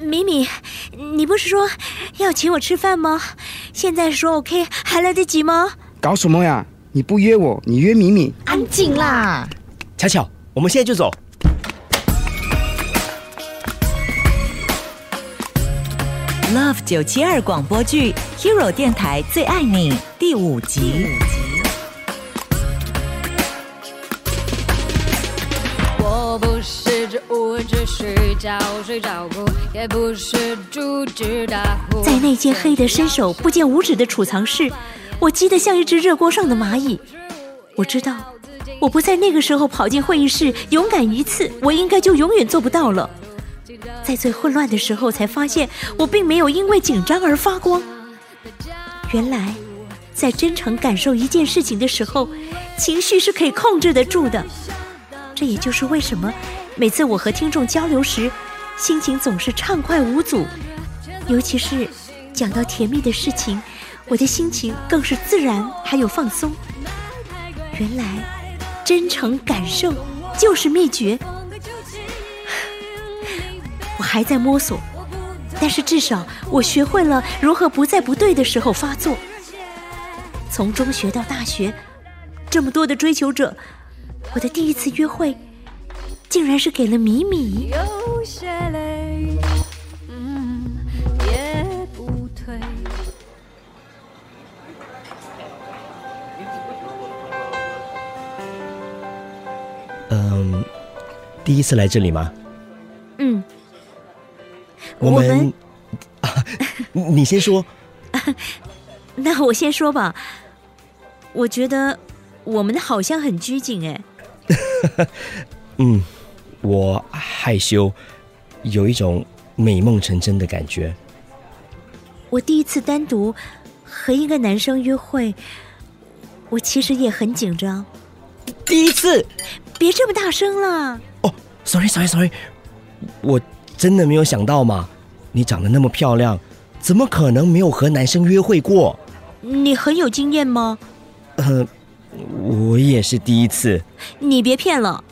米米，你不是说要请我吃饭吗？现在说 OK 还来得及吗？搞什么呀？你不约我，你约米米。安静啦！巧巧，我们现在就走。Love 九七二广播剧《Hero 电台最爱你》第五集。是植物，只需浇水照顾，也不是猪只打呼。在那间黑得伸手不见五指的储藏室，我急得像一只热锅上的蚂蚁。我知道，我不在那个时候跑进会议室，勇敢一次，我应该就永远做不到了。在最混乱的时候，才发现我并没有因为紧张而发光。原来，在真诚感受一件事情的时候，情绪是可以控制得住的。这也就是为什么每次我和听众交流时，心情总是畅快无阻。尤其是讲到甜蜜的事情，我的心情更是自然还有放松。原来，真诚感受就是秘诀。我还在摸索，但是至少我学会了如何不在不对的时候发作。从中学到大学，这么多的追求者，我的第一次约会，竟然是给了米米。有些累，嗯，也不退。嗯，第一次来这里吗？嗯，我我们们啊，你先说。那我先说吧。我觉得我们好像很拘谨哎。嗯，我害羞，有一种美梦成真的感觉。我第一次单独和一个男生约会，我其实也很紧张。第一次别这么大声了。哦，sorry sorry sorry，我真的没有想到嘛，你长得那么漂亮，怎么可能没有和男生约会过？你很有经验吗？呃，我也是第一次。你别骗了，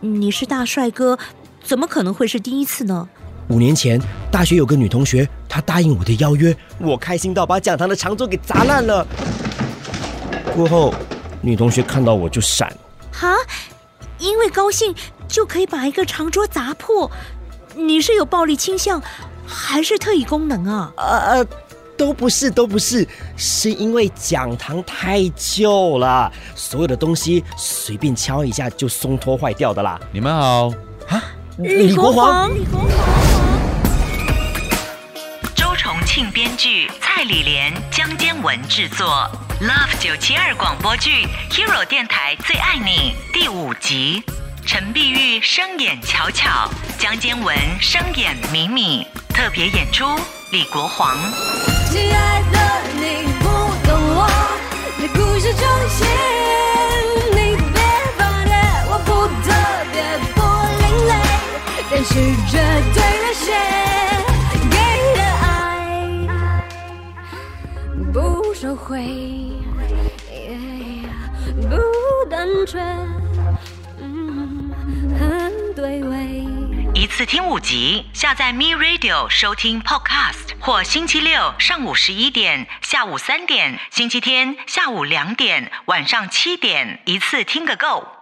你是大帅哥，怎么可能会是第一次呢？五年前，大学有个女同学，她答应我的邀约，我开心到把讲堂的长桌给砸烂了。过后，女同学看到我就闪。哈，因为高兴就可以把一个长桌砸破，你是有暴力倾向，还是特异功能啊？呃呃，都不是，都不是，是因为讲堂太旧了，所有的东西随便敲一下就松脱坏掉的啦。你们好，李国煌，李国煌，周重庆编剧，蔡李莲、江坚文制作，Love 九七二广播剧《Hero 电台最爱你》第五集。陈碧玉声演巧巧，江坚文声演米米，特别演出李国煌。一次听五集，下载 Me Radio 收听 Podcast。或星期六上午十一点、下午三点，星期天下午两点、晚上七点，一次听个够。